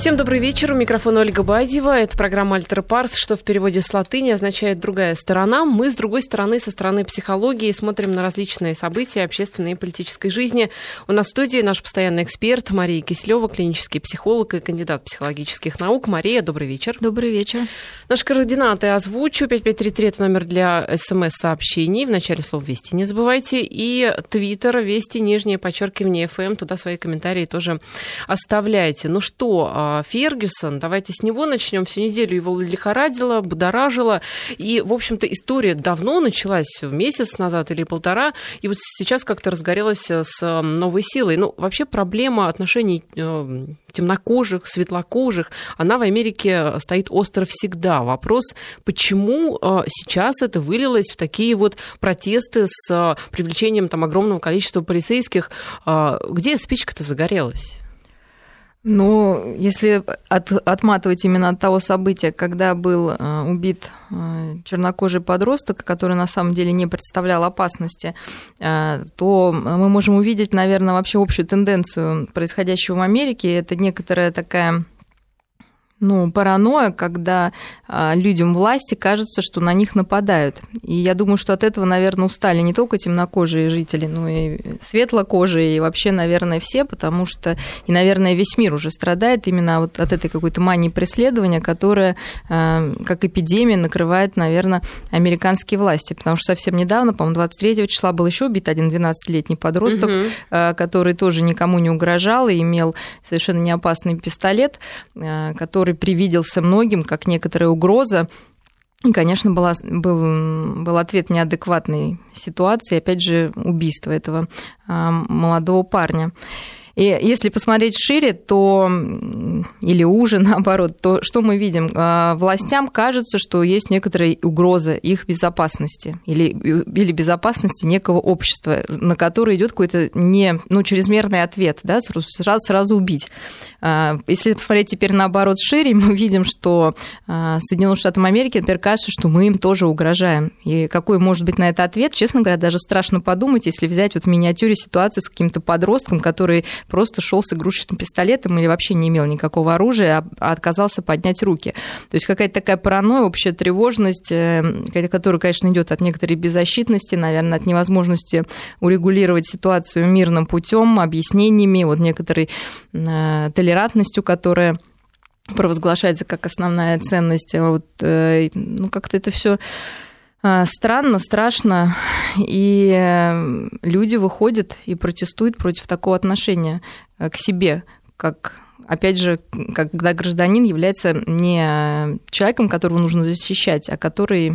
Всем добрый вечер. У микрофона Ольга Бадьева. Это программа «Альтер Парс», что в переводе с латыни означает «другая сторона». Мы, с другой стороны, со стороны психологии, смотрим на различные события общественной и политической жизни. У нас в студии наш постоянный эксперт Мария Кислева, клинический психолог и кандидат психологических наук. Мария, добрый вечер. Добрый вечер. Наши координаты озвучу. 5533 – это номер для смс-сообщений. В начале слов «Вести» не забывайте. И твиттер «Вести», нижнее подчеркивание «ФМ». Туда свои комментарии тоже оставляйте. Ну что, а, Фергюсон. Давайте с него начнем. Всю неделю его лихорадило, будоражило. И, в общем-то, история давно началась, месяц назад или полтора, и вот сейчас как-то разгорелась э, с новой силой. Ну, вообще проблема отношений э, темнокожих, светлокожих, она в Америке стоит остро всегда. Вопрос, почему э, сейчас это вылилось в такие вот протесты с привлечением там огромного количества полицейских. Где спичка-то загорелась? Ну, если от, отматывать именно от того события, когда был э, убит э, чернокожий подросток, который на самом деле не представлял опасности, э, то мы можем увидеть, наверное, вообще общую тенденцию происходящего в Америке. Это некоторая такая ну, паранойя, когда а, людям власти кажется, что на них нападают. И я думаю, что от этого, наверное, устали не только темнокожие жители, но и светлокожие, и вообще, наверное, все, потому что, и, наверное, весь мир уже страдает именно вот от этой какой-то мании преследования, которая, а, как эпидемия, накрывает, наверное, американские власти. Потому что совсем недавно, по-моему, 23 числа был еще убит один 12-летний подросток, угу. который тоже никому не угрожал и имел совершенно неопасный пистолет, который который привиделся многим как некоторая угроза. И, конечно, была, был, был ответ неадекватной ситуации, опять же, убийство этого а, молодого парня. И если посмотреть шире, то или уже наоборот, то что мы видим? А, властям кажется, что есть некоторая угроза их безопасности или, или безопасности некого общества, на которое идет какой-то не, ну, чрезмерный ответ, да, сразу, сразу убить. А, если посмотреть теперь наоборот шире, мы видим, что а, Соединенным Штатам Америки, например, кажется, что мы им тоже угрожаем. И какой может быть на это ответ, честно говоря, даже страшно подумать, если взять вот в миниатюре ситуацию с каким-то подростком, который просто шел с игрушечным пистолетом или вообще не имел никакого оружия, а отказался поднять руки. То есть какая-то такая паранойя, общая тревожность, э, которая, конечно, идет от некоторой беззащитности, наверное, от невозможности урегулировать ситуацию мирным путем, объяснениями, вот некоторой э, толерантностью, которая провозглашается как основная ценность. Вот, э, ну, как-то это все странно, страшно, и э, люди выходят и протестуют против такого отношения э, к себе, как опять же, когда гражданин является не человеком, которого нужно защищать, а который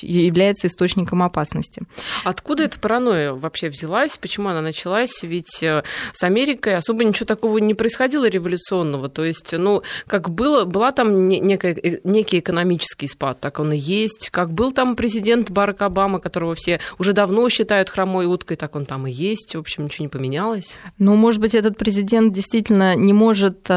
является источником опасности. Откуда эта паранойя вообще взялась? Почему она началась? Ведь э, с Америкой особо ничего такого не происходило революционного. То есть, ну, как было, была там некая, э, некий экономический спад, так он и есть. Как был там президент Барак Обама, которого все уже давно считают хромой уткой, так он там и есть. В общем, ничего не поменялось. Ну, может быть, этот президент действительно не может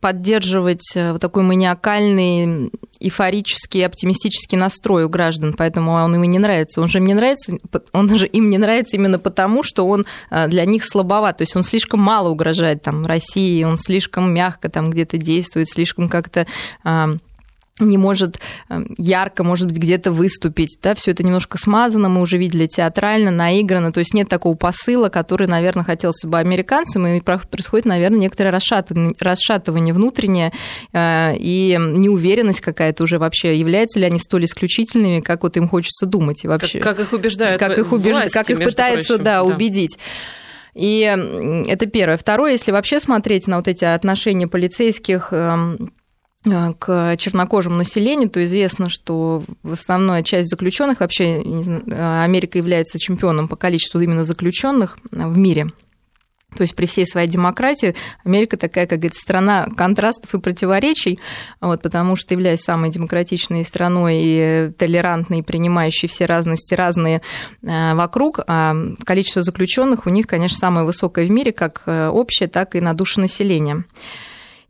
поддерживать э, вот такой маниакальный, эйфорический, оптимистический настрой у граждан, поэтому он им и не нравится. Он же им не нравится, он же им не нравится именно потому, что он э, для них слабоват, то есть он слишком мало угрожает там России, он слишком мягко там где-то действует, слишком как-то не может эм, ярко, может быть, где-то выступить. Да? Все это немножко смазано, мы уже видели театрально, наиграно. То есть нет такого посыла, который, наверное, хотелся бы американцам, и происходит, наверное, некоторое расшатывание, расшатывание внутреннее э, и неуверенность какая-то уже вообще. Являются ли они столь исключительными, как вот им хочется думать? И вообще, как, как их убеждают Как их, убеж... власти, как их пытаются прочим, да, да. убедить. И это первое. Второе, если вообще смотреть на вот эти отношения полицейских эм, к чернокожему населению, то известно, что в основная часть заключенных, вообще э, Америка является чемпионом по количеству именно заключенных в мире. То есть при всей своей демократии Америка такая, как говорится, страна контрастов и противоречий, вот, потому что являясь самой демократичной страной и толерантной, принимающей все разности разные э, вокруг, а количество заключенных у них, конечно, самое высокое в мире, как общее, так и на душу населения.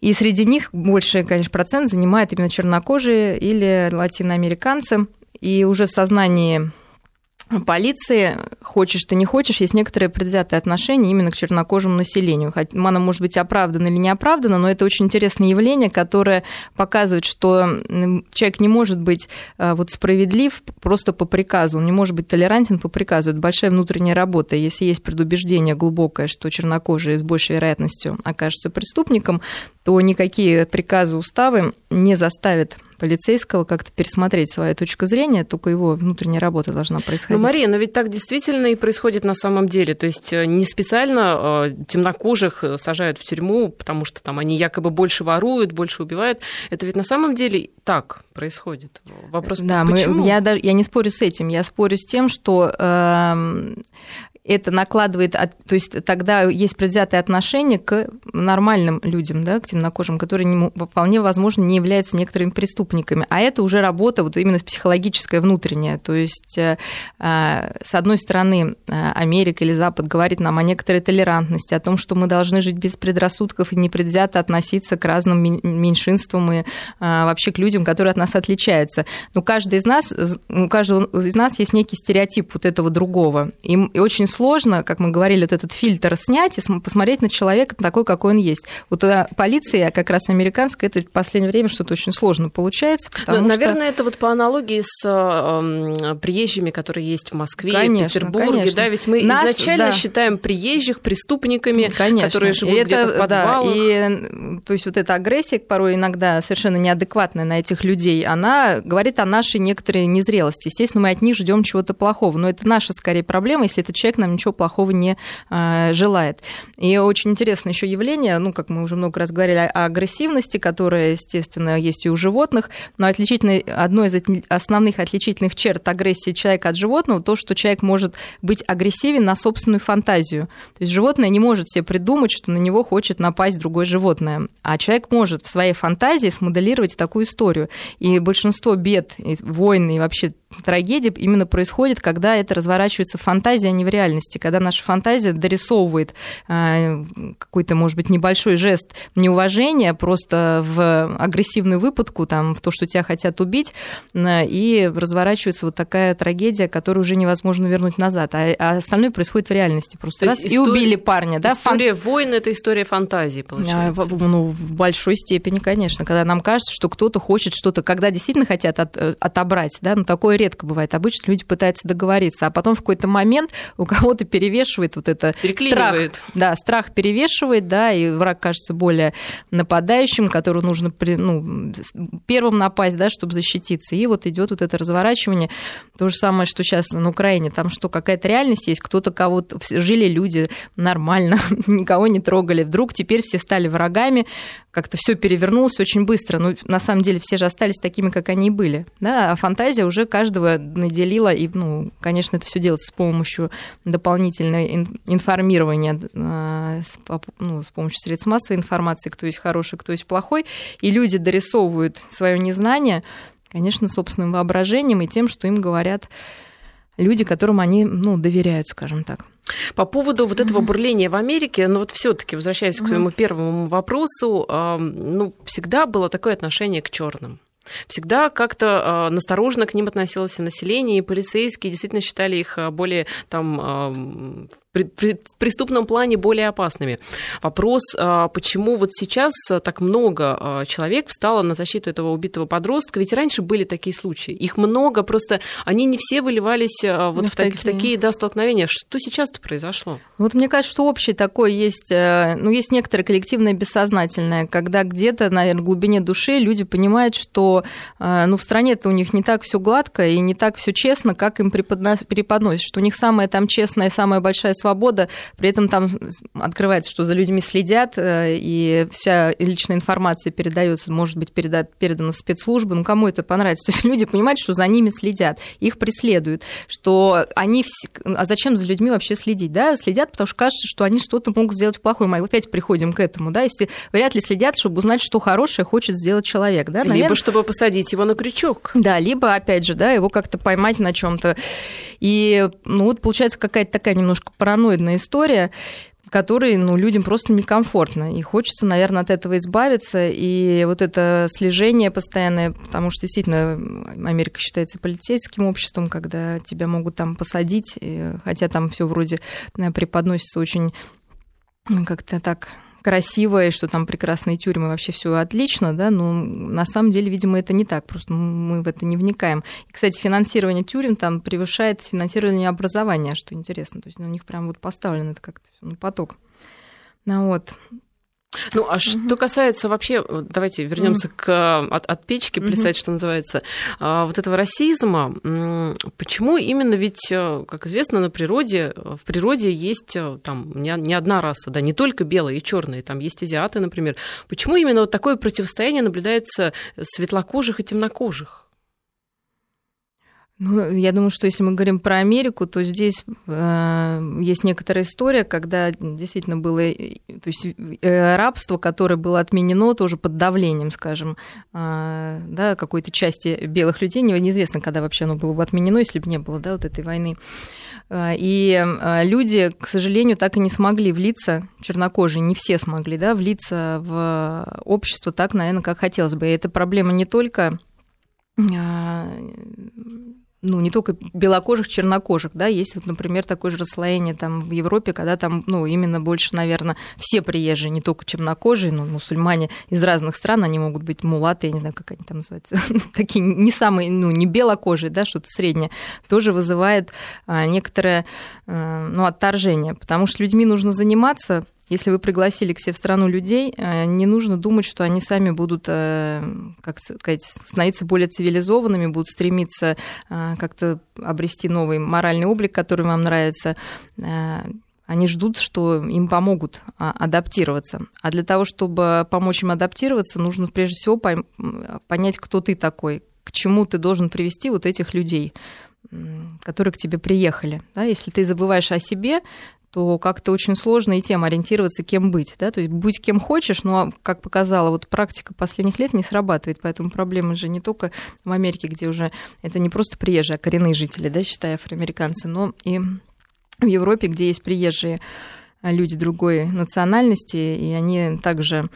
И среди них больше, конечно, процент занимает именно чернокожие или латиноамериканцы. И уже в сознании полиции, хочешь ты не хочешь, есть некоторые предвзятые отношения именно к чернокожему населению. Оно может быть оправдано или не оправдано, но это очень интересное явление, которое показывает, что человек не может быть э, вот справедлив просто по приказу, он не может быть толерантен по приказу. Это большая внутренняя работа. Если есть предубеждение глубокое, что чернокожий с большей вероятностью окажется преступником, то никакие приказы, уставы не заставят полицейского как-то пересмотреть свою точку зрения, только его внутренняя работа должна происходить. Ну, Мария, но ведь так действительно и происходит на самом деле. То есть э, не специально э, темнокожих э, сажают в тюрьму, потому что там они якобы больше воруют, больше убивают. Это ведь на самом деле так происходит. Вопрос, да, почему? Мы, я, я не спорю с этим. Я спорю с тем, что э, это накладывает, то есть тогда есть предвзятое отношение к нормальным людям, да, к темнокожим, которые не, вполне возможно не являются некоторыми преступниками. А это уже работа вот именно психологическая, внутренняя. То есть, э, с одной стороны, э, Америка или Запад говорит нам о некоторой толерантности, о том, что мы должны жить без предрассудков и непредвзято относиться к разным меньшинствам и э, вообще к людям, которые от нас отличаются. Но каждый из нас, у каждого из нас есть некий стереотип вот этого другого. И, и очень сложно, как мы говорили, вот этот фильтр снять и посмотреть на человека такой, какой он есть. Вот у полиции, как раз американская, это в последнее время что-то очень сложно получается. Ну, наверное, что... это вот по аналогии с э, приезжими, которые есть в Москве, конечно, в Петербурге, конечно. да, ведь мы Нас, изначально да. считаем приезжих преступниками, конечно. которые живут и где-то в подвалах. Да, и, то есть вот эта агрессия, порой иногда совершенно неадекватная на этих людей, она говорит о нашей некоторой незрелости. Естественно, мы от них ждем чего-то плохого, но это наша скорее проблема, если этот человек нам ничего плохого не а, желает. И очень интересное еще явление, ну, как мы уже много раз говорили, о агрессивности, которая, естественно, есть и у животных, но отличительной, одной из основных отличительных черт агрессии человека от животного то, что человек может быть агрессивен на собственную фантазию. То есть животное не может себе придумать, что на него хочет напасть другое животное, а человек может в своей фантазии смоделировать такую историю. И большинство бед, войн и вообще трагедий именно происходит, когда это разворачивается в фантазии, а не в реальности, когда наша фантазия дорисовывает э, какой-то, может быть, небольшой жест неуважения просто в агрессивную выпадку, там, в то, что тебя хотят убить, э, и разворачивается вот такая трагедия, которую уже невозможно вернуть назад, а, а остальное происходит в реальности. Просто раз, история, и убили парня. Да? История Фан... войн – это история фантазии, получается. А, ну, в большой степени, конечно, когда нам кажется, что кто-то хочет что-то, когда действительно хотят от, э, отобрать, да, ну, такое редко бывает. Обычно люди пытаются договориться, а потом в какой-то момент у кого-то перевешивает вот это страх. Да, страх перевешивает, да, и враг кажется более нападающим, которого нужно ну, первым напасть, да, чтобы защититься. И вот идет вот это разворачивание. То же самое, что сейчас на Украине. Там что, какая-то реальность есть, кто-то кого-то... Жили люди нормально, никого не трогали. Вдруг теперь все стали врагами, как-то все перевернулось очень быстро. Но на самом деле все же остались такими, как они и были. Да? А фантазия уже каждого наделила, и, ну, конечно, это все делается с помощью дополнительного информирования, а, ну, с помощью средств массовой информации, кто есть хороший, кто есть плохой, и люди дорисовывают свое незнание, конечно, собственным воображением и тем, что им говорят люди, которым они ну, доверяют, скажем так. По поводу вот этого бурления в Америке, ну вот все-таки, возвращаясь к своему первому вопросу, ну, всегда было такое отношение к черным. Всегда как-то э, настороженно к ним относилось и население, и полицейские действительно считали их более там, в преступном плане более опасными. Вопрос, а, почему вот сейчас так много а, человек встало на защиту этого убитого подростка, ведь раньше были такие случаи, их много, просто они не все выливались а, вот ну, в, в, такие. в такие да, столкновения. Что сейчас-то произошло? Вот мне кажется, что общее такое есть, э, ну, есть некоторое коллективное бессознательное, когда где-то, наверное, в глубине души люди понимают, что э, ну, в стране-то у них не так все гладко и не так все честно, как им преподносят, что у них самая там честная, самая большая свобода, при этом там открывается, что за людьми следят, э, и вся личная информация передается, может быть, передана в спецслужбы, ну кому это понравится? То есть люди понимают, что за ними следят, их преследуют, что они... Все... А зачем за людьми вообще следить? Да? Следят, потому что кажется, что они что-то могут сделать плохое. Мы опять приходим к этому, да, если вряд ли следят, чтобы узнать, что хорошее хочет сделать человек, да, Наверное... Либо чтобы посадить его на крючок. Да, либо, опять же, да, его как-то поймать на чем то И, ну, вот получается какая-то такая немножко паранойя параноидная история. которые ну, людям просто некомфортно. И хочется, наверное, от этого избавиться. И вот это слежение постоянное, потому что действительно Америка считается полицейским обществом, когда тебя могут там посадить, хотя там все вроде э, преподносится очень как-то так красиво, и что там прекрасные тюрьмы, вообще все отлично, да, но на самом деле, видимо, это не так, просто мы в это не вникаем. И, кстати, финансирование тюрем там превышает финансирование образования, что интересно, то есть у них прям вот поставлено это как-то на поток. Ну вот. Ну, а что касается вообще, давайте вернемся к от, от печки плясать, что называется, а, вот этого расизма. Почему именно ведь, э, как известно, на природе, в природе есть э, там не, не одна раса, да, не только белые и черные, там есть азиаты, например. Почему именно вот такое противостояние наблюдается светлокожих и темнокожих? Ну, я думаю, что если мы говорим про Америку, то здесь э, есть некоторая история, когда действительно было э, то есть, э, рабство, которое было отменено тоже под давлением, скажем, э, да, какой-то части белых людей. Неизвестно, когда вообще оно было бы отменено, если бы не было да, вот этой войны. Э, и э, люди, к сожалению, так и не смогли влиться, чернокожие, не все смогли, да, влиться в общество так, наверное, как хотелось бы. И эта проблема не только ну, не только белокожих, чернокожих, да, есть вот, например, такое же расслоение там в Европе, когда там, ну, именно больше, наверное, все приезжие, не только чернокожие, но мусульмане из разных стран, они могут быть мулаты, я не знаю, как они там называются, такие не самые, ну, не белокожие, да, что-то среднее, тоже вызывает а, некоторое, а, ну, отторжение, потому что людьми нужно заниматься, если вы пригласили к себе в страну людей, э, не нужно думать, что они сами будут, э, как сказать, становиться более цивилизованными, будут стремиться э, как-то обрести новый моральный облик, который вам нравится. Они ждут, что им помогут а, адаптироваться. А для того, чтобы помочь им адаптироваться, нужно прежде всего понять, кто ты такой, к чему ты должен привести вот этих людей которые к тебе приехали. Да, если ты забываешь о себе, то как-то очень сложно и тем ориентироваться, кем быть. Да? То есть будь кем хочешь, но, как показала вот практика последних лет, не срабатывает. Поэтому проблемы же не только в Америке, где уже это не просто приезжие, а коренные жители, да, считая афроамериканцы, но и в Европе, где есть приезжие люди другой национальности, и они также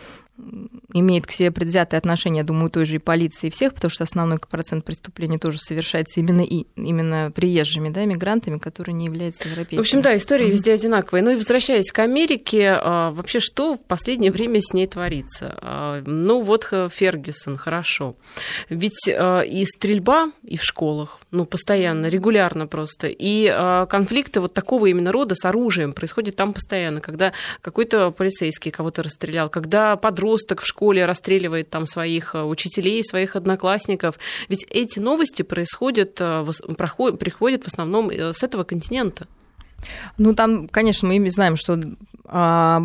имеет к себе предвзятое отношение, думаю, той же и полиции и всех, потому что основной процент преступлений тоже совершается именно и именно приезжими, да, мигрантами, которые не являются европейцами. В общем, да, история mm-hmm. везде одинаковая. Ну и возвращаясь к Америке, а, вообще что в последнее время с ней творится? А, ну вот э, Фергюсон, хорошо. Ведь а, и стрельба, и в школах, ну постоянно, регулярно просто, и конфликты вот такого именно рода с оружием происходят там постоянно, когда какой-то полицейский кого-то расстрелял, когда подросток подросток в школе расстреливает там своих э, учителей, своих одноклассников. Ведь эти новости происходят, э, проходят, приходят в основном э, с этого континента. Ну, там, конечно, мы знаем, что а,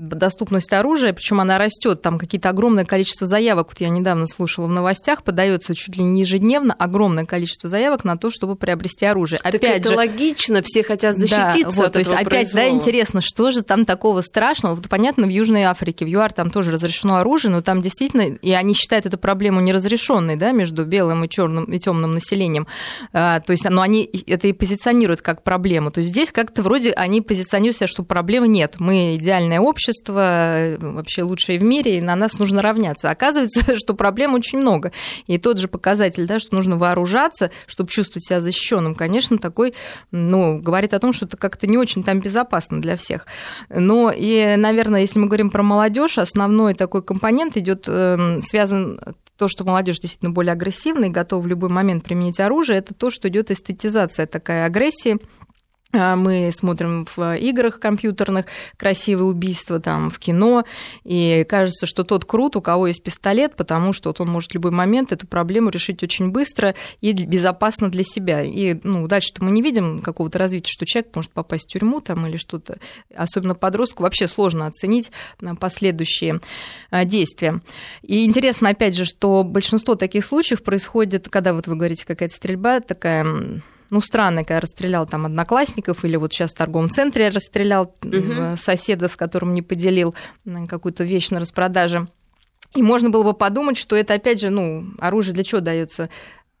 доступность оружия, причем она растет, там какие-то огромное количество заявок, вот я недавно слушала в новостях, подается чуть ли не ежедневно огромное количество заявок на то, чтобы приобрести оружие. Так опять это же, логично, все хотят защититься да, вот, от то есть опять, произвола. да, интересно, что же там такого страшного? Вот понятно, в Южной Африке, в ЮАР там тоже разрешено оружие, но там действительно, и они считают эту проблему неразрешенной, да, между белым и черным и темным населением. А, то есть, но они это и позиционируют как проблему. То есть здесь как-то вроде они позиционируют себя, что проблемы нет. Мы идеальное общество, общество вообще лучшее в мире, и на нас нужно равняться. Оказывается, что проблем очень много. И тот же показатель, да, что нужно вооружаться, чтобы чувствовать себя защищенным, конечно, такой, ну, говорит о том, что это как-то не очень там безопасно для всех. Но и, наверное, если мы говорим про молодежь, основной такой компонент идет эм, связан то, что молодежь действительно более агрессивна и готова в любой момент применить оружие, это то, что идет эстетизация такая агрессии, мы смотрим в играх компьютерных красивые убийства, там, в кино, и кажется, что тот крут, у кого есть пистолет, потому что вот он может в любой момент эту проблему решить очень быстро и безопасно для себя. И ну, дальше-то мы не видим какого-то развития, что человек может попасть в тюрьму там, или что-то. Особенно подростку вообще сложно оценить последующие а, действия. И интересно, опять же, что большинство таких случаев происходит, когда вот вы говорите, какая-то стрельба такая ну, странно, когда расстрелял там одноклассников, или вот сейчас в торговом центре расстрелял угу. соседа, с которым не поделил какую-то вещь на распродаже. И можно было бы подумать, что это, опять же, ну, оружие для чего дается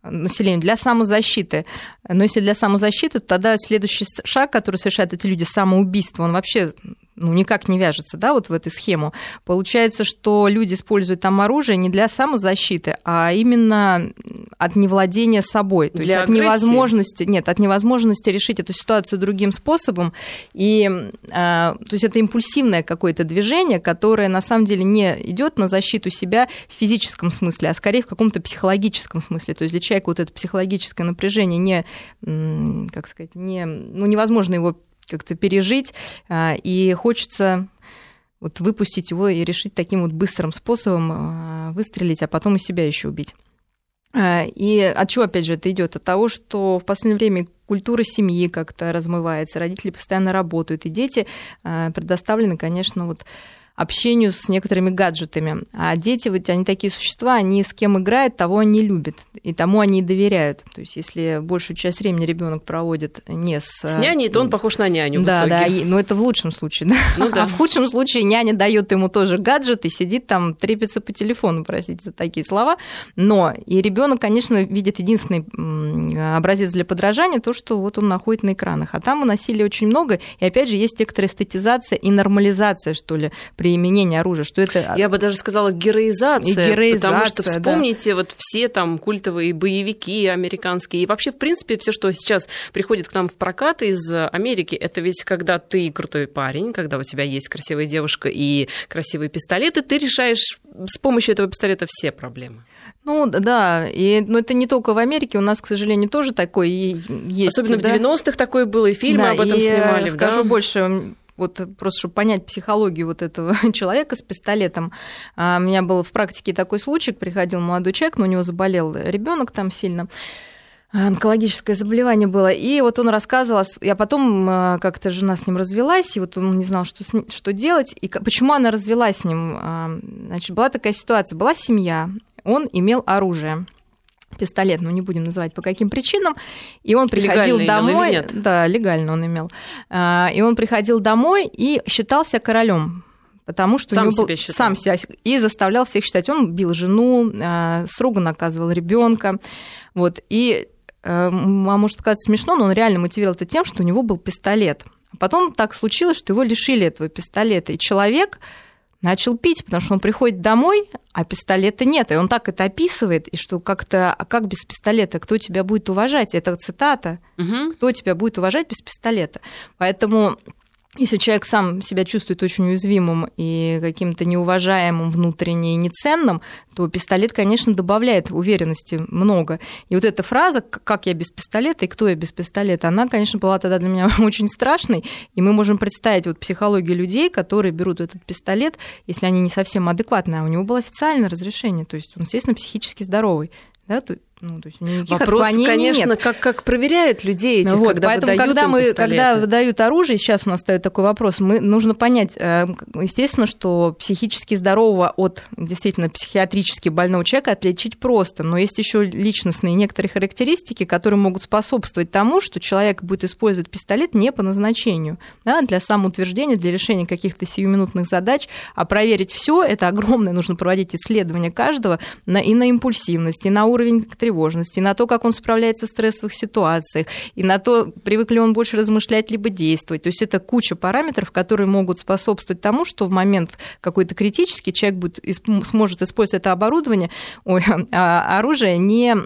населению? Для самозащиты. Но если для самозащиты, то тогда следующий шаг, который совершают эти люди, самоубийство, он вообще ну, никак не вяжется, да, вот в эту схему. Получается, что люди используют там оружие не для самозащиты, а именно от невладения собой. То для есть от агрессии? невозможности, нет, от невозможности решить эту ситуацию другим способом. И, э, то есть это импульсивное какое-то движение, которое на самом деле не идет на защиту себя в физическом смысле, а скорее в каком-то психологическом смысле. То есть для человека вот это психологическое напряжение не, как сказать, не, ну, невозможно его как-то пережить, а, и хочется вот выпустить его и решить таким вот быстрым способом а, выстрелить, а потом и себя еще убить. А, и от чего, опять же, это идет? От того, что в последнее время культура семьи как-то размывается, родители постоянно работают, и дети предоставлены, конечно, вот общению с некоторыми гаджетами. А дети, вот они такие существа, они с кем играют, того они любят, и тому они и доверяют. То есть, если большую часть времени ребенок проводит не с... С няней, то он похож на няню. Да, да, но это в лучшем случае. Да? Ну, да. А в худшем случае няня дает ему тоже гаджет и сидит там, трепится по телефону, простите за такие слова. Но и ребенок, конечно, видит единственный образец для подражания, то, что вот он находит на экранах. А там насилия очень много, и опять же есть некоторая эстетизация и нормализация, что ли, при применение оружия, что это... Я бы даже сказала героизация, и героизация потому что вспомните да. вот все там культовые боевики американские, и вообще, в принципе, все, что сейчас приходит к нам в прокат из Америки, это ведь когда ты крутой парень, когда у тебя есть красивая девушка и красивые пистолеты, ты решаешь с помощью этого пистолета все проблемы. Ну да, и, но это не только в Америке, у нас, к сожалению, тоже такое есть. Особенно да? в 90-х такое было, и фильмы да, об этом и снимали. Скажу да? больше, вот просто чтобы понять психологию вот этого человека с пистолетом. А, у меня был в практике такой случай, приходил молодой человек, но у него заболел ребенок там сильно онкологическое заболевание было. И вот он рассказывал, я потом а, как-то жена с ним развелась, и вот он не знал, что, что делать, и почему она развелась с ним. А, значит, была такая ситуация, была семья, он имел оружие пистолет, но не будем называть по каким причинам. И он приходил Легально домой. нет? Да, легально он имел. А, и он приходил домой и считался королем. Потому что сам у него себя был считал. сам себя и заставлял всех считать. Он бил жену, а, строго наказывал ребенка. Вот. И а может показаться смешно, но он реально мотивировал это тем, что у него был пистолет. Потом так случилось, что его лишили этого пистолета. И человек начал пить, потому что он приходит домой, а пистолета нет. И он так это описывает, и что как-то, а как без пистолета, кто тебя будет уважать? Это цитата. Угу. Кто тебя будет уважать без пистолета? Поэтому если человек сам себя чувствует очень уязвимым и каким-то неуважаемым внутренне и неценным, то пистолет, конечно, добавляет уверенности много. И вот эта фраза «как я без пистолета» и «кто я без пистолета», она, конечно, была тогда для меня очень страшной. И мы можем представить вот психологию людей, которые берут этот пистолет, если они не совсем адекватные, а у него было официальное разрешение, то есть он, естественно, психически здоровый. Да, ну, то есть Вопрос, конечно, нет. Как, как проверяют людей эти, вот, когда Поэтому, выдают когда, мы, пистолеты. когда выдают оружие, сейчас у нас стоит такой вопрос, мы, нужно понять, э, естественно, что психически здорового от действительно психиатрически больного человека отличить просто, но есть еще личностные некоторые характеристики, которые могут способствовать тому, что человек будет использовать пистолет не по назначению, да, для самоутверждения, для решения каких-то сиюминутных задач, а проверить все это огромное, нужно проводить исследования каждого на, и на импульсивность, и на уровень тревожности, на то, как он справляется в стрессовых ситуациях, и на то, привык ли он больше размышлять, либо действовать. То есть это куча параметров, которые могут способствовать тому, что в момент какой-то критический человек будет, сможет использовать это оборудование, ой, а, оружие не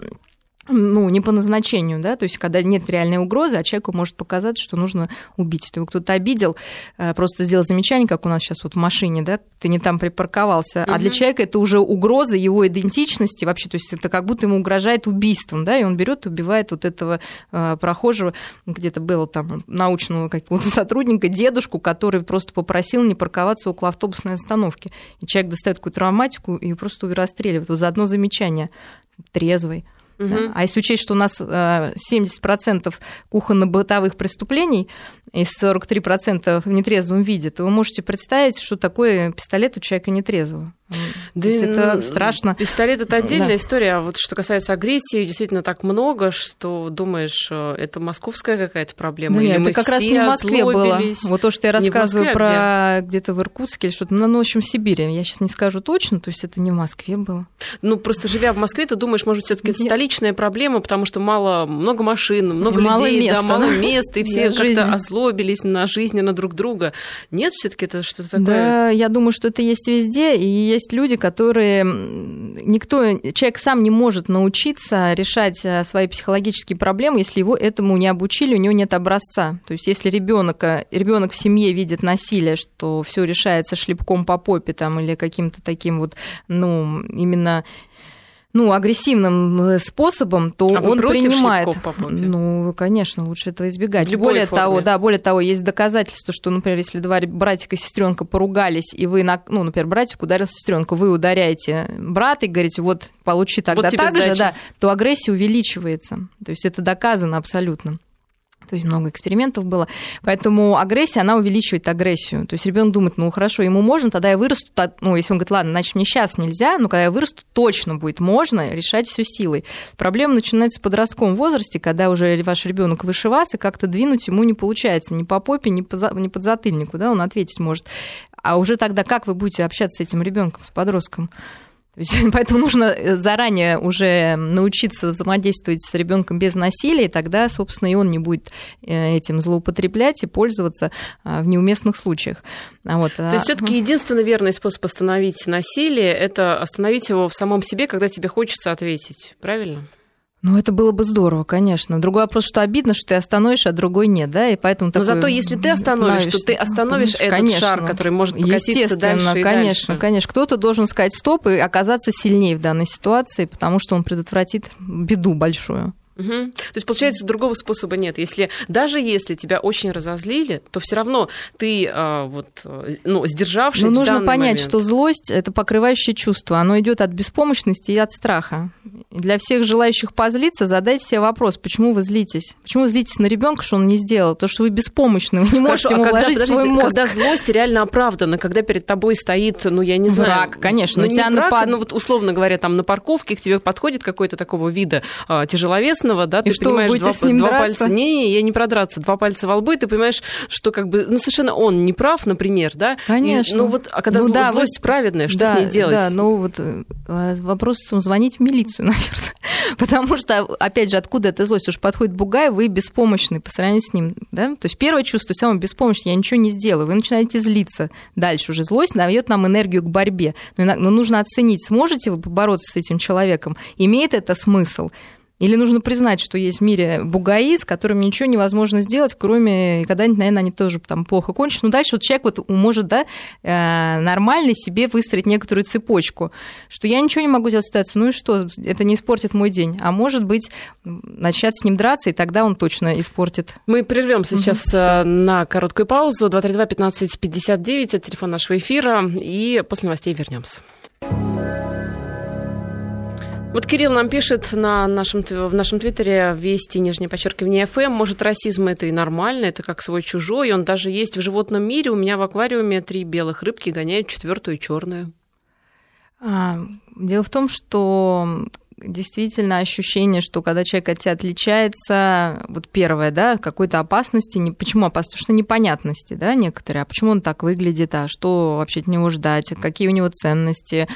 ну, не по назначению, да, то есть когда нет реальной угрозы, а человеку может показаться, что нужно убить, что его кто-то обидел, э, просто сделал замечание, как у нас сейчас вот в машине, да, ты не там припарковался, угу. а для человека это уже угроза его идентичности вообще, то есть это как будто ему угрожает убийством, да, и он берет и убивает вот этого э, прохожего, где-то было там научного какого-то сотрудника, дедушку, который просто попросил не парковаться около автобусной остановки, и человек достает какую-то травматику и просто расстреливает. Вот за одно замечание. Трезвый. Угу. Да? А если учесть, что у нас 70% э, кухонно-бытовых преступлений и 43% в нетрезвом виде, то вы можете представить, что такое пистолет у человека нетрезвого. Да это страшно. Пистолет это отдельная да. история, а вот что касается агрессии, действительно так много, что думаешь, э, это московская какая-то проблема. Да нет, это как раз не в Москве было. Вот то, что я рассказываю Москве, а про где? то в Иркутске или что-то, ну, ну, общем, в Сибири. Я сейчас не скажу точно, то есть это не в Москве было. Ну, просто живя в Москве, ты думаешь, может, все-таки это столичная проблема, потому что мало, много машин, много мало людей, места. да, мало мест, и все как-то озлобились на жизнь, на друг друга. Нет, все-таки это что-то такое. Да, я думаю, что это есть везде, и есть люди, которые никто, человек сам не может научиться решать э, свои психологические проблемы, если его этому не обучили, у него нет образца. То есть если ребенок, ребенок в семье видит насилие, что все решается шлепком по попе там, или каким-то таким вот, ну, именно ну, агрессивным э, способом, то а он принимает. Ну, конечно, лучше этого избегать. более форме. того, да, более того, есть доказательства, что, например, если два братика и сестренка поругались, и вы, ну, например, братик ударил сестренку, вы ударяете брата и говорите, вот получи тогда вот так же, да, то агрессия увеличивается. То есть это доказано абсолютно. То есть много экспериментов было. Поэтому агрессия, она увеличивает агрессию. То есть ребенок думает, ну хорошо, ему можно, тогда я вырасту, ну если он говорит, ладно, значит мне сейчас нельзя, но когда я вырасту, точно будет можно решать все силой. Проблема начинается в подростковом возрасте, когда уже ваш ребенок и как-то двинуть ему не получается ни по попе, ни по, ни под затыльнику, да, он ответить может. А уже тогда как вы будете общаться с этим ребенком, с подростком? Поэтому нужно э, заранее уже научиться взаимодействовать с ребенком без насилия, и тогда, собственно, и он не будет э, этим злоупотреблять и пользоваться а, в неуместных случаях. А вот. То есть все-таки единственный верный способ остановить насилие это остановить его в самом себе, когда тебе хочется ответить, правильно? Ну, это было бы здорово, конечно. Другой вопрос, что обидно, что ты остановишь, а другой нет, да, и поэтому Но зато если ты остановишь, то ты остановишь этот конечно, шар, который может покатиться дальше и конечно, дальше. конечно. Кто-то должен сказать стоп и оказаться сильнее в данной ситуации, потому что он предотвратит беду большую. Угу. То есть, получается, другого способа нет. Если, даже если тебя очень разозлили, то все равно ты, а, вот, ну, сдержавшись Но нужно понять, момент... что злость – это покрывающее чувство. Оно идет от беспомощности и от страха. И для всех желающих позлиться задайте себе вопрос, почему вы злитесь? Почему вы злитесь на ребенка, что он не сделал? То, что вы беспомощны, вы не можете Хорошо, ему а когда, вложить свой мозг. Когда злость реально оправдана, когда перед тобой стоит, ну, я не знаю... Враг, конечно. Ну, не враг, напад... ну, вот, условно говоря, там на парковке к тебе подходит какой-то такого вида а, тяжеловес красного, да, и ты что, понимаешь, два, с ним два драться? пальца. Не, я не продраться, два пальца во лбу, и ты понимаешь, что как бы, ну, совершенно он не прав, например, да. Конечно. И, ну вот, а когда ну, да, злость вы... праведная, что да, с ней делать? Да, ну вот э, вопрос звонить в милицию, наверное. Потому что, опять же, откуда эта злость? Уж подходит бугай, вы беспомощны по сравнению с ним. Да? То есть первое чувство, самое беспомощное, я ничего не сделаю. Вы начинаете злиться. Дальше уже злость дает нам энергию к борьбе. Но нужно оценить, сможете вы побороться с этим человеком, имеет это смысл. Или нужно признать, что есть в мире бугаи, с которыми ничего невозможно сделать, кроме, когда-нибудь, наверное, они тоже там плохо кончат. Но дальше вот человек вот может да, э, нормально себе выстроить некоторую цепочку, что я ничего не могу сделать ситуацию, ну и что, это не испортит мой день. А может быть, начать с ним драться, и тогда он точно испортит. Мы прервемся сейчас угу, на короткую паузу. 232-1559, это телефон нашего эфира, и после новостей вернемся. Вот Кирилл нам пишет на нашем, в нашем твиттере Вести, нижнее подчеркивание ФМ. Может, расизм это и нормально, это как свой чужой. Он даже есть в животном мире. У меня в аквариуме три белых рыбки гоняют четвертую черную. А, дело в том, что действительно ощущение, что когда человек от тебя отличается, вот первое, да, какой-то опасности, не, почему опасности? Потому что непонятности, да, некоторые, а почему он так выглядит, а что вообще от него ждать, какие у него ценности,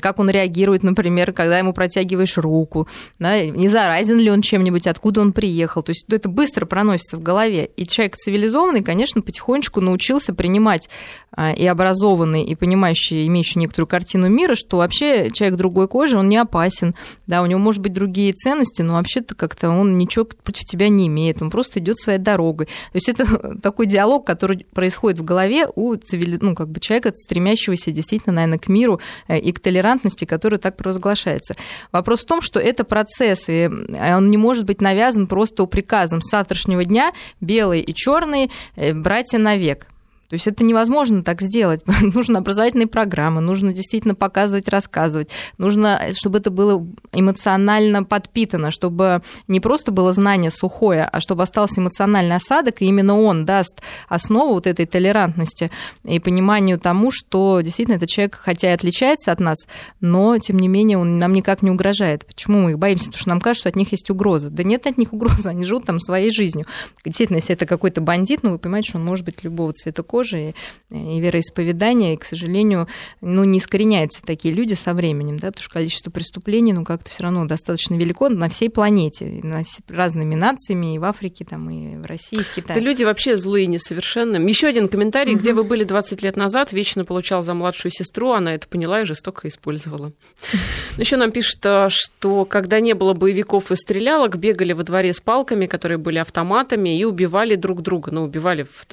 как он реагирует, например, когда ему протягиваешь руку, да, не заразен ли он чем-нибудь, откуда он приехал, то есть это быстро проносится в голове, и человек цивилизованный, конечно, потихонечку научился принимать а, и образованный, и понимающий, имеющий некоторую картину мира, что вообще человек другой кожи, он не опасен, да, у него может быть другие ценности, но вообще-то как-то он ничего против тебя не имеет, он просто идет своей дорогой. То есть это такой диалог, который происходит в голове у цивили... ну, как бы человека, стремящегося действительно, наверное, к миру э, и к толерантности, который так провозглашается. Вопрос в том, что это процесс, и он не может быть навязан просто приказом с завтрашнего дня белые и черные э, братья навек То есть это невозможно так сделать. нужно образовательные программы, нужно действительно показывать, рассказывать. Нужно, чтобы это было эмоционально подпитано, чтобы не просто было знание сухое, а чтобы остался эмоциональный осадок, и именно он даст основу вот этой толерантности и пониманию тому, что действительно этот человек, хотя и отличается от нас, но, тем не менее, он нам никак не угрожает. Почему мы их боимся? Потому что нам кажется, что от них есть угроза. Да нет от них угрозы, они живут там своей жизнью. Действительно, если это какой-то бандит, ну, вы понимаете, что он может быть любого цвета кожи, кожи и вероисповедания, и, к сожалению, ну, не искореняются такие люди со временем, да, потому что количество преступлений, ну, как-то все равно достаточно велико на всей планете, на разными нациями, и в Африке, там, и в России, и в Китае. Это люди вообще злые, несовершенные. Еще один комментарий, угу. где вы были 20 лет назад, вечно получал за младшую сестру, она это поняла и жестоко использовала. Еще нам пишут, а, что когда не было боевиков и стрелялок, бегали во дворе с палками, которые были автоматами, и убивали друг друга. Ну, убивали в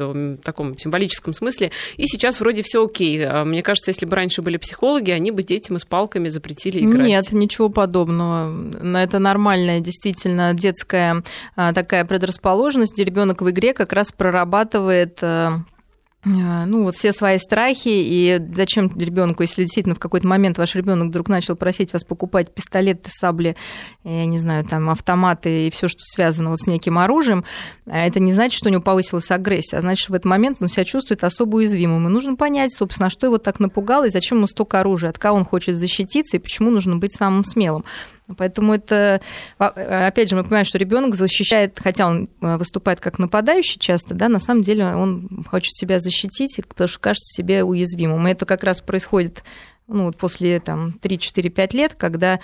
таком символическом психологическом смысле. И сейчас вроде все окей. А мне кажется, если бы раньше были психологи, они бы детям с палками запретили играть. Нет, ничего подобного. Это нормальная, действительно, детская а, такая предрасположенность, где ребенок в игре как раз прорабатывает а, ну, вот все свои страхи, и зачем ребенку, если действительно в какой-то момент ваш ребенок вдруг начал просить вас покупать пистолеты, сабли, я не знаю, там, автоматы и все, что связано вот с неким оружием, а это не значит, что у него повысилась агрессия, а значит, что в этот момент он себя чувствует особо уязвимым. И нужно понять, собственно, что его так напугало, и зачем ему столько оружия, от кого он хочет защититься, и почему нужно быть самым смелым. Поэтому это, опять же, мы понимаем, что ребенок защищает, хотя он э, выступает как нападающий часто, да, на самом деле он хочет себя защитить, потому что кажется себе уязвимым. И это как раз происходит ну, вот после там, 3-4-5 лет, когда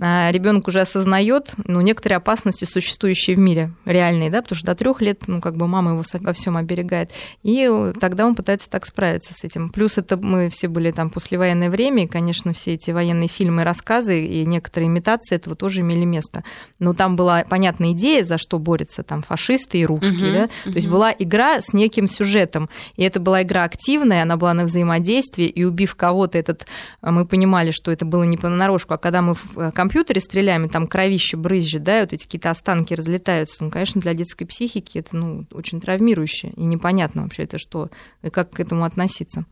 а, ребенок уже осознает ну, некоторые опасности, существующие в мире, реальные, да, потому что до трех лет, ну, как бы мама его во всем оберегает, и тогда он пытается так справиться с этим. Плюс это мы все были там послевоенное время, и, конечно, все эти военные фильмы, рассказы и некоторые имитации этого тоже имели место. Но там была понятная идея, за что борются там фашисты и русские, uh-huh, да, uh-huh. то есть была игра с неким сюжетом, и это была игра активная, она была на взаимодействии, и убив кого-то этот мы понимали, что это было не понарошку, а когда мы в э, компьютере стреляем, и там кровище брызжет, да, и вот эти какие-то останки разлетаются, ну, конечно, для детской психики это, ну, очень травмирующе, и непонятно вообще это что, и как к этому относиться.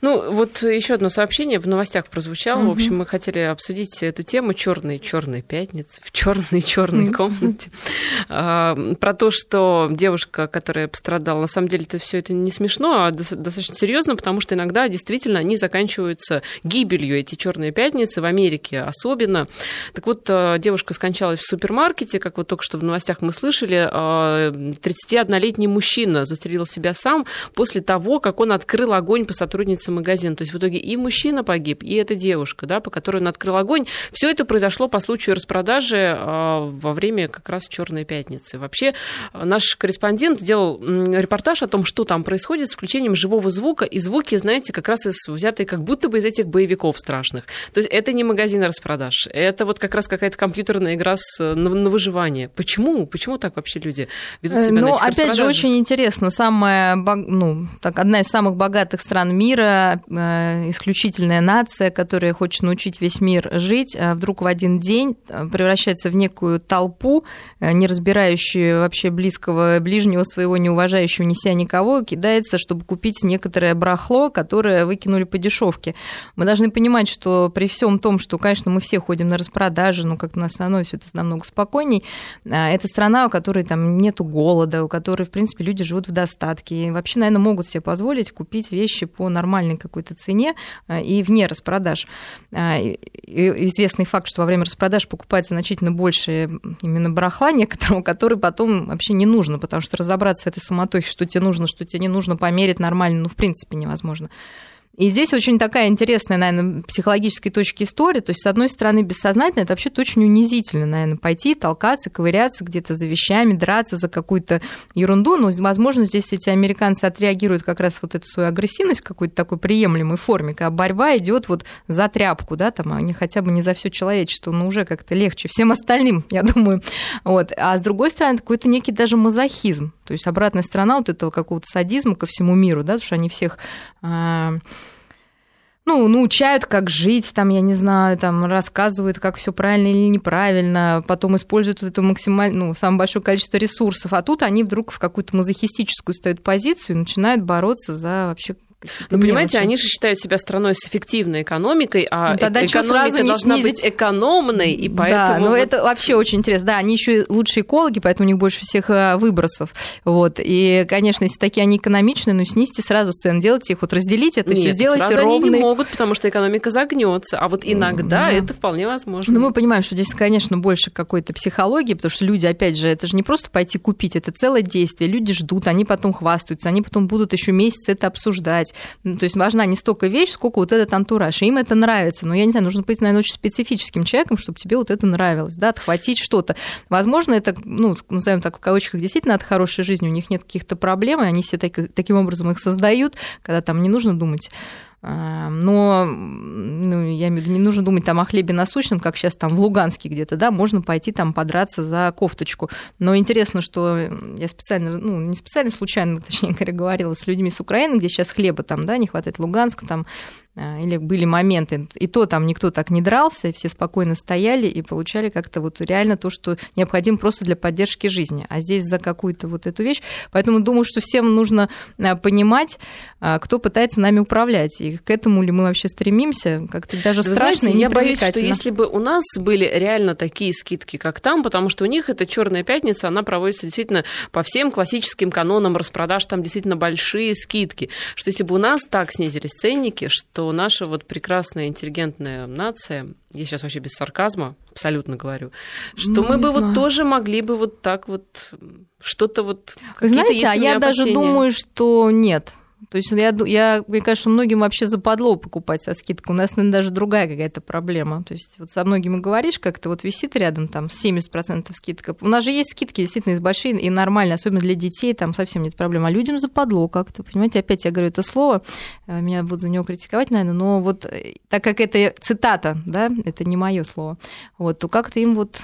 Ну, вот еще одно сообщение в новостях прозвучало. Угу. В общем, мы хотели обсудить эту тему черные черные пятницы в черной черной комнате. А, про то, что девушка, которая пострадала, на самом деле это все это не смешно, а достаточно серьезно, потому что иногда действительно они заканчиваются гибелью, эти черные пятницы, в Америке особенно. Так вот, э, девушка скончалась в супермаркете, как вот только что в новостях мы слышали, 31-летний а, мужчина застрелил себя сам после того, как он открыл огонь по сотруднице открылся магазин. То есть в итоге и мужчина погиб, и эта девушка, да, по которой он открыл огонь. Все это произошло по случаю распродажи а, во время как раз Черной пятницы. Вообще наш корреспондент делал репортаж о том, что там происходит с включением живого звука, и звуки, знаете, как раз из, взятые как будто бы из этих боевиков страшных. То есть это не магазин распродаж, это вот как раз какая-то компьютерная игра с, на, на выживание. Почему? Почему так вообще люди ведут себя ну, на этих опять же, очень интересно. Самая, ну, так, одна из самых богатых стран мира Э, исключительная нация, которая хочет научить весь мир жить, а вдруг в один день э, превращается в некую толпу, э, не разбирающую вообще близкого, ближнего своего, не уважающего ни себя, никого, кидается, чтобы купить некоторое барахло, которое выкинули по дешевке. Мы должны понимать, что при всем том, что, конечно, мы все ходим на распродажи, но как-то нас становится все это намного спокойней, это страна, у которой там нету голода, у которой, в принципе, люди живут в достатке, и вообще, наверное, могут себе позволить купить вещи по нормальной какой-то цене а, и вне распродаж. А, известный факт, что во время распродаж покупается значительно больше именно барахла некоторого, который потом вообще не нужно, потому что разобраться в этой суматохе, что тебе нужно, что тебе не нужно, померить нормально, ну, в принципе, невозможно. И здесь очень такая интересная, наверное, психологической точки истории. То есть, с одной стороны, бессознательно это вообще-то очень унизительно, наверное, пойти, толкаться, ковыряться где-то за вещами, драться за какую-то ерунду. Но, возможно, здесь эти американцы отреагируют как раз вот эту свою агрессивность в какой-то такой приемлемой форме, когда борьба идет вот за тряпку, да, там, а не хотя бы не за все человечество, но уже как-то легче всем остальным, я думаю. Вот. А с другой стороны, какой-то некий даже мазохизм, то есть обратная сторона вот этого какого-то садизма ко всему миру, да, потому что они всех а, ну, научают, как жить, там, я не знаю, там, рассказывают, как все правильно или неправильно, потом используют это максимально, ну, самое большое количество ресурсов, а тут они вдруг в какую-то мазохистическую стоят позицию и начинают бороться за вообще ну, понимаете, они же считают себя страной с эффективной экономикой, а ну, тогда экономика сразу должна снизить? быть экономной, и поэтому... Да, но вот... это вообще очень интересно. Да, они еще лучшие экологи, поэтому у них больше всех э, выбросов. Вот. И, конечно, если такие они экономичные, ну, снизьте сразу цены, делайте их, вот разделите это, все сделайте сразу ровный... они не могут, потому что экономика загнется. А вот иногда да. это вполне возможно. Ну, мы понимаем, что здесь, конечно, больше какой-то психологии, потому что люди, опять же, это же не просто пойти купить, это целое действие. Люди ждут, они потом хвастаются, они потом будут еще месяц это обсуждать. То есть важна не столько вещь, сколько вот этот антураж. И им это нравится. Но я не знаю, нужно быть, наверное, очень специфическим человеком, чтобы тебе вот это нравилось, да, отхватить что-то. Возможно, это, ну, назовем так в кавычках, действительно от хорошей жизни, у них нет каких-то проблем, и они все так, таким образом их создают, когда там не нужно думать но ну, я имею в виду, не нужно думать там о хлебе насущном, как сейчас там в Луганске где-то, да, можно пойти там подраться за кофточку. Но интересно, что я специально, ну, не специально, случайно, точнее говоря, говорила с людьми с Украины, где сейчас хлеба там, да, не хватает Луганск, там а, или были моменты, и то там никто так не дрался, все спокойно стояли и получали как-то вот реально то, что необходимо просто для поддержки жизни. А здесь за какую-то вот эту вещь. Поэтому думаю, что всем нужно а, понимать, а, кто пытается нами управлять, и к этому ли мы вообще стремимся, как-то даже Вы страшно знаете, и Я боюсь, что если бы у нас были реально такие скидки, как там, потому что у них эта черная пятница, она проводится действительно по всем классическим канонам распродаж, там действительно большие скидки, что если бы у нас так снизились ценники, что что наша вот прекрасная интеллигентная нация, я сейчас вообще без сарказма абсолютно говорю, что ну, мы бы знаю. вот тоже могли бы вот так вот что-то вот... Вы знаете, а я опасения. даже думаю, что нет. То есть я, я, мне кажется, многим вообще западло покупать со скидкой. У нас, наверное, даже другая какая-то проблема. То есть вот со многими говоришь, как-то вот висит рядом там 70% скидка. У нас же есть скидки действительно большие и нормальные, особенно для детей, там совсем нет проблем. А людям западло как-то, понимаете? Опять я говорю это слово, э, меня будут за него критиковать, наверное, но вот э, так как это цитата, да, это не мое слово, вот, то как-то им вот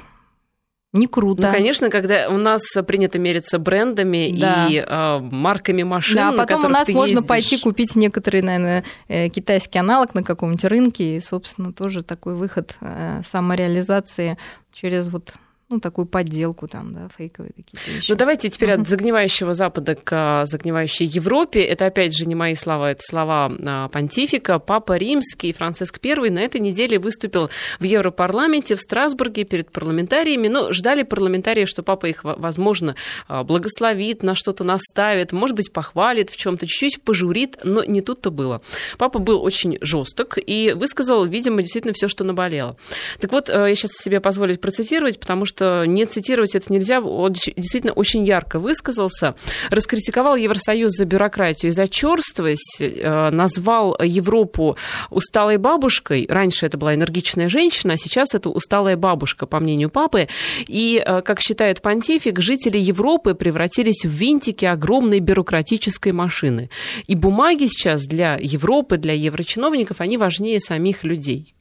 не круто. Ну, конечно, когда у нас принято мериться брендами да. и э, марками машин. Да, а потом у нас можно ездишь. пойти купить некоторый, наверное, э, китайский аналог на каком-нибудь рынке, и, собственно, тоже такой выход э, самореализации через вот ну, такую подделку там, да, фейковые какие-то вещи. Ну, давайте теперь от загнивающего Запада к а, загнивающей Европе. Это, опять же, не мои слова, это слова а, понтифика. Папа Римский Франциск I на этой неделе выступил в Европарламенте в Страсбурге перед парламентариями. Но ждали парламентарии, что папа их, возможно, а, благословит, на что-то наставит, может быть, похвалит в чем-то, чуть-чуть пожурит, но не тут-то было. Папа был очень жесток и высказал, видимо, действительно все, что наболело. Так вот, я сейчас себе позволю процитировать, потому что что не цитировать это нельзя, он действительно очень ярко высказался, раскритиковал Евросоюз за бюрократию и за черствость, э, назвал Европу усталой бабушкой. Раньше это была энергичная женщина, а сейчас это усталая бабушка, по мнению папы. И, э, как считает понтифик, жители Европы превратились в винтики огромной бюрократической машины. И бумаги сейчас для Европы, для еврочиновников, они важнее самих людей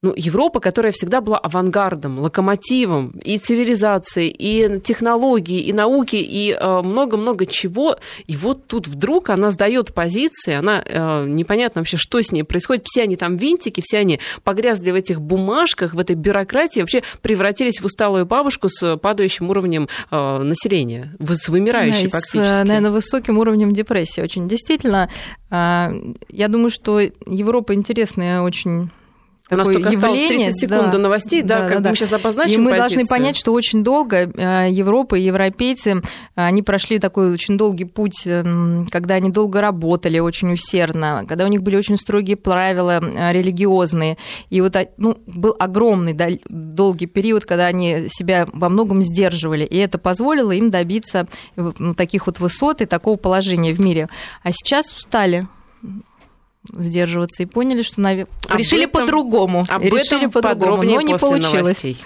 ну, Европа, которая всегда была авангардом, локомотивом и цивилизации, и технологий, и науки, и э, много-много чего. И вот тут вдруг она сдает позиции, она э, непонятно вообще, что с ней происходит. Все они там винтики, все они погрязли в этих бумажках, в этой бюрократии, вообще превратились в усталую бабушку с падающим уровнем э, населения, с вымирающей да, фактически. С, наверное, высоким уровнем депрессии. Очень действительно, я думаю, что Европа интересная очень у нас только явление, осталось 30 секунд да, до новостей, да, да как да, мы сейчас обозначим И мы позицию. должны понять, что очень долго э, Европа и европейцы, они прошли такой очень долгий путь, эм, когда они долго работали очень усердно, когда у них были очень строгие правила э, религиозные. И вот ну, был огромный долгий период, когда они себя во многом сдерживали. И это позволило им добиться э, ну, таких вот высот и такого положения в мире. А сейчас устали сдерживаться и поняли, что нав... решили по-другому. Решили по-другому, но не получилось. Новостей.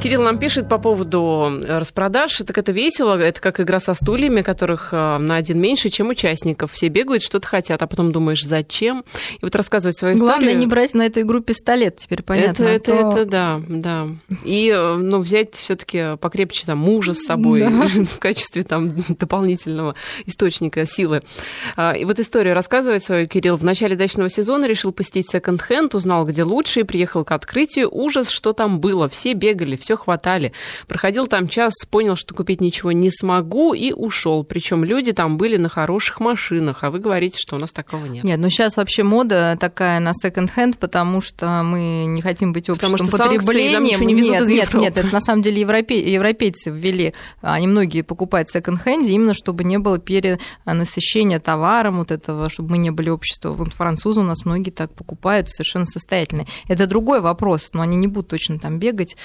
Кирилл нам пишет по поводу э, распродаж. Так это весело, это как игра со стульями, которых э, на один меньше, чем участников. Все бегают, что-то хотят, а потом думаешь, зачем? И вот рассказывать свою Главное историю... не брать на эту игру пистолет, теперь понятно. Это, а это, то- это да, да. И э, ну, взять все-таки покрепче там мужа с собой Да. в качестве там дополнительного источника силы. А, И вот историю рассказывает свою Кирилл. В начале дачного сезона решил посетить секонд-хенд, узнал, где лучше, приехал к открытию. Ужас, что там было. Все бегали, все хватали. Проходил там час, понял, что купить ничего не смогу, и ушел. Причем люди там были на хороших машинах, а вы говорите, что у нас такого нет. Нет, ну сейчас вообще мода такая на секонд-хенд, потому что мы не хотим быть Потому обществом что санкции потребления. ничего не везут нет, из нет, Европы. нет, это на самом деле европе- европейцы ввели, они многие покупают секонд-хенде, именно чтобы не было перенасыщения товаром вот этого, чтобы мы не были обществом. Вот французы у нас многие так покупают, совершенно состоятельные. Это другой вопрос, но они не будут точно там бегать.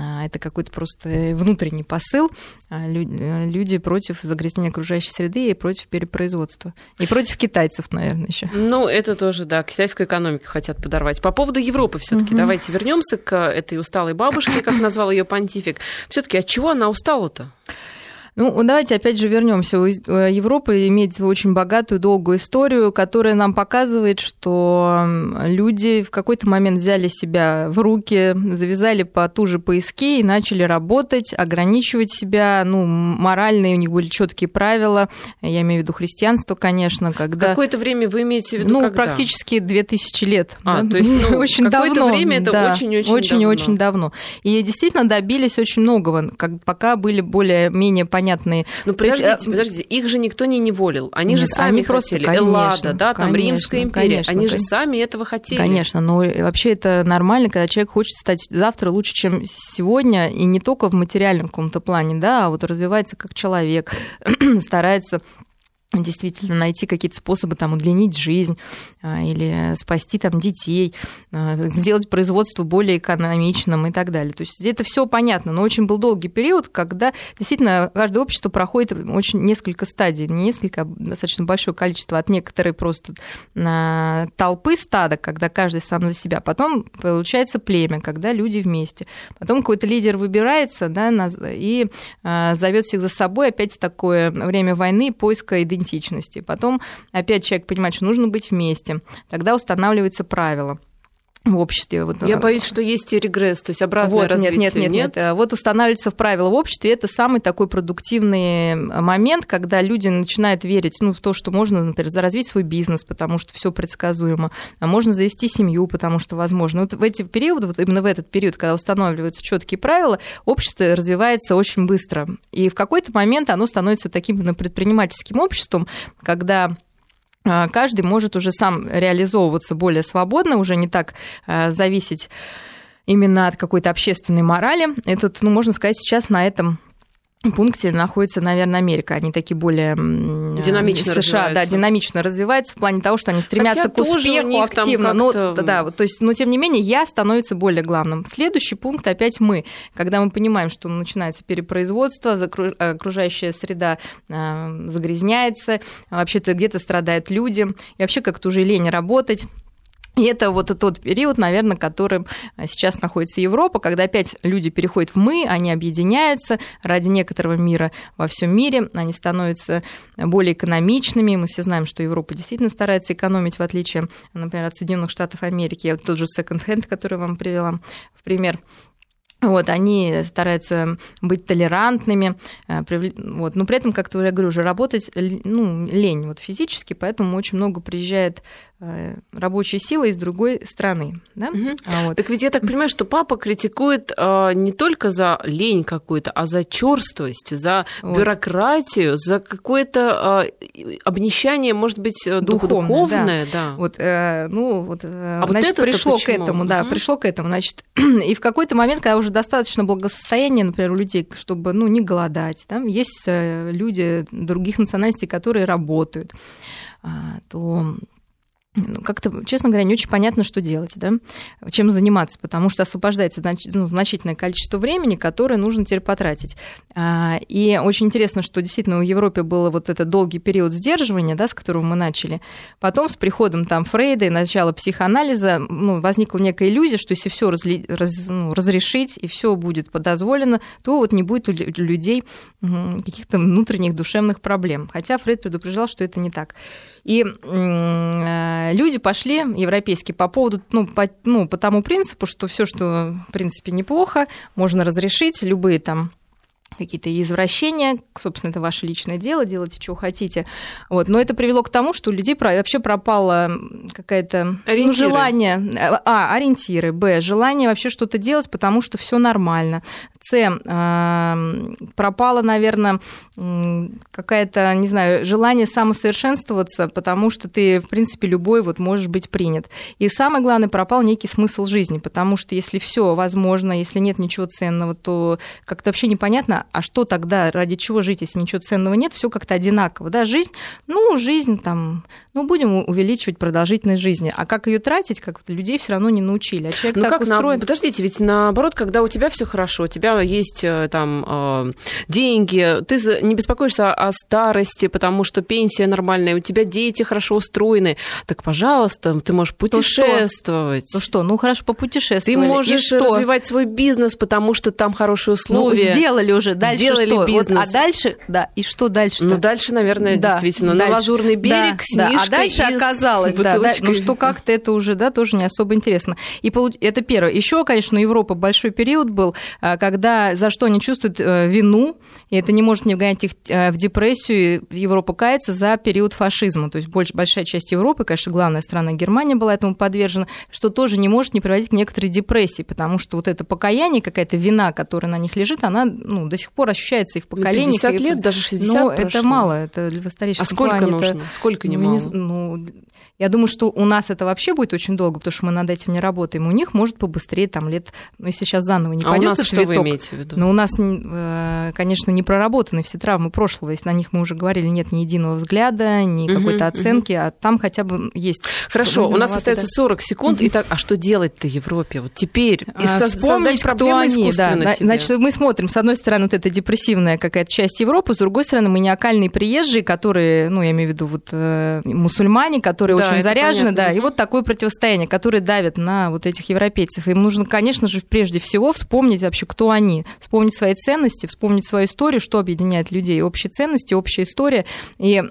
А, Это какой-то просто внутренний посыл. А, лю- Люди против загрязнения окружающей среды и против перепроизводства. И против китайцев, наверное, еще. Ну, это тоже, да, китайскую экономику хотят подорвать. По поводу Европы все-таки давайте вернемся к этой усталой бабушке, как назвал ее понтифик. Все-таки от чего она устала-то? Ну, давайте опять же вернемся. Европа имеет очень богатую, долгую историю, которая нам показывает, что люди в какой-то момент взяли себя в руки, завязали потуже поиски и начали работать, ограничивать себя. Ну, моральные у них были четкие правила. Я имею в виду христианство, конечно, когда... Какое-то время вы имеете в виду, ну, когда? практически 2000 лет. А, да? то есть, ну, очень какое-то давно. время это да, очень-очень очень, давно. очень давно. И действительно добились очень многого, как, пока были более-менее понятные. Ну, То есть, подождите, э, подождите, их же никто не неволил. Они же Нет, сами они просто, хотели. конечно, Эллада, да, там конечно, Римская империя. конечно, они же сами этого хотели. Конечно, но вообще это нормально, когда человек хочет стать завтра лучше, чем сегодня, и не только в материальном каком-то плане, да, а вот развивается как человек, старается действительно найти какие-то способы там удлинить жизнь а, или спасти там детей, а, сделать производство более экономичным и так далее. То есть это все понятно, но очень был долгий период, когда действительно каждое общество проходит очень несколько стадий, не несколько, а достаточно большое количество от некоторой просто а, толпы стада, когда каждый сам за себя. Потом получается племя, когда люди вместе. Потом какой-то лидер выбирается да, и зовет всех за собой. Опять такое время войны, поиска идентичности. Потом опять человек понимает, что нужно быть вместе. Тогда устанавливаются правила в обществе. Вот, Я а, боюсь, что есть и регресс, то есть обратное вот, развитие. нет, нет, нет, нет. Вот устанавливается в правила в обществе. Это самый такой продуктивный момент, когда люди начинают верить ну, в то, что можно, например, развить свой бизнес, потому что все предсказуемо, а можно завести семью, потому что возможно. Вот в эти периоды, вот именно в этот период, когда устанавливаются четкие правила, общество развивается очень быстро. И в какой-то момент оно становится таким предпринимательским обществом, когда каждый может уже сам реализовываться более свободно, уже не так а, зависеть именно от какой-то общественной морали. И тут, ну, можно сказать, сейчас на этом пункте находится, наверное, Америка. Они такие более Динамично США, да, динамично развиваются в плане того, что они стремятся Хотя к успеху активно. Ну, как-то- да, вот, то есть, но тем не менее, я становится более главным. Следующий пункт опять мы, когда мы понимаем, что начинается перепроизводство, окружающая среда э, загрязняется, вообще-то где-то страдают люди, и вообще как-то уже лень работать. И это вот тот период, наверное, которым сейчас находится Европа, когда опять люди переходят в мы, они объединяются ради некоторого мира во всем мире, они становятся более экономичными. Мы все знаем, что Европа действительно старается экономить, в отличие, например, от Соединенных Штатов Америки. Вот Тот же секонд-хенд, который я вам привела в пример. Вот, они стараются быть толерантными, э, вот, но при этом, как я говорю, уже работать ну, лень вот, физически, поэтому очень много приезжает э, рабочей силы из другой страны. Да? Мгм. А вот. Так ведь я так понимаю, что папа критикует а, не только за лень какую-то, а за черствость, за Вот. бюрократию, за какое-то а, и- обнищание, может быть, э, дух- Духовное, духовное, да. Вот, э, ну, вот, э, вот значит, это-то пришло к этому, да, Мгм. пришло к этому, значит, и в какой-то момент, когда уже достаточно благосостояния, например, у людей, чтобы, ну, не голодать, там есть э, люди других национальностей, которые работают, а, то как-то, честно говоря, не очень понятно, что делать, да, чем заниматься, потому что освобождается ну, значительное количество времени, которое нужно теперь потратить. А, и очень интересно, что действительно в Европе был вот этот долгий период сдерживания, да, с которого мы начали. Потом с приходом там Фрейда и начала психоанализа ну, возникла некая иллюзия, что если все разли, раз, ну, разрешить и все будет подозволено, то вот не будет у людей каких-то внутренних душевных проблем. Хотя Фрейд предупреждал, что это не так. И э, люди пошли европейские по поводу, ну по, ну, по тому принципу, что все, что в принципе неплохо, можно разрешить, любые там какие-то извращения, собственно, это ваше личное дело, делайте, что хотите. Вот. Но это привело к тому, что у людей вообще пропало какое-то ну, желание, а, ориентиры, б, желание вообще что-то делать, потому что все нормально. С, э, пропало, наверное, какая-то, не знаю, желание самосовершенствоваться, потому что ты, в принципе, любой вот можешь быть принят. И самое главное, пропал некий смысл жизни, потому что если все возможно, если нет ничего ценного, то как-то вообще непонятно, а что тогда, ради чего жить, если ничего ценного нет, все как-то одинаково. Да, жизнь, ну, жизнь там, ну, будем увеличивать продолжительность жизни. А как ее тратить, как людей все равно не научили. А человек ну, так как устроен... На... Подождите, ведь наоборот, когда у тебя все хорошо, у тебя есть э, там э, деньги, ты не беспокоишься о старости, потому что пенсия нормальная, у тебя дети хорошо устроены, так, пожалуйста, ты можешь путешествовать. Ну что, ну хорошо, попутешествовать. Ты можешь развивать свой бизнес, потому что там хорошие ну, условия. Ну, сделали уже, дальше сделали что? бизнес. Вот, а дальше, да, и что дальше? Ну, дальше, наверное, да, действительно, дальше. на Лазурный берег да, с да. А дальше оказалось, да, да, ну что как-то это уже, да, тоже не особо интересно. И это первое. Еще, конечно, Европа большой период был, а, когда за что они чувствуют э, вину, и это не может не вгонять их э, в депрессию, Европа кается за период фашизма. То есть больш, большая часть Европы, конечно, главная страна Германия была этому подвержена, что тоже не может не приводить к некоторой депрессии, потому что вот это покаяние, какая-то вина, которая на них лежит, она ну, до сих пор ощущается и в поколении. 50 лет, даже 60 Ну, это мало, это в историческом А сколько плане нужно? Это, сколько не ну, мало? ну, я думаю, что у нас это вообще будет очень долго, потому что мы над этим не работаем. У них может побыстрее, там лет, ну, если сейчас заново не а пойдет нас что виду? Но у нас, э, конечно, не проработаны все травмы прошлого. Если на них мы уже говорили, нет ни единого взгляда, ни угу, какой-то оценки, угу. а там хотя бы есть. Хорошо, у нас остается 40 секунд. Итак, а что делать-то Европе вот теперь? И а, создать проблемы они, да. Себе. Значит, мы смотрим, с одной стороны, вот эта депрессивная какая-то часть Европы, с другой стороны, маниакальные приезжие, которые, ну, я имею в виду вот э, мусульмане, которые да, очень заряжены, да, и вот такое противостояние, которое давит на вот этих европейцев. Им нужно, конечно же, прежде всего вспомнить вообще, кто они, вспомнить свои ценности, вспомнить свою историю, что объединяет людей, общие ценности, общая история. И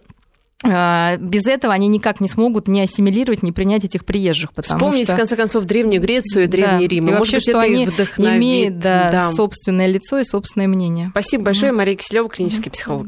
а, без этого они никак не смогут не ассимилировать, не принять этих приезжих. Потому Вспомнить, что... в конце концов, Древнюю Грецию и Древний да. Рим. И, и вообще, что они имеют да, да. собственное лицо и собственное мнение. Спасибо большое, Мария Киселева, клинический психолог.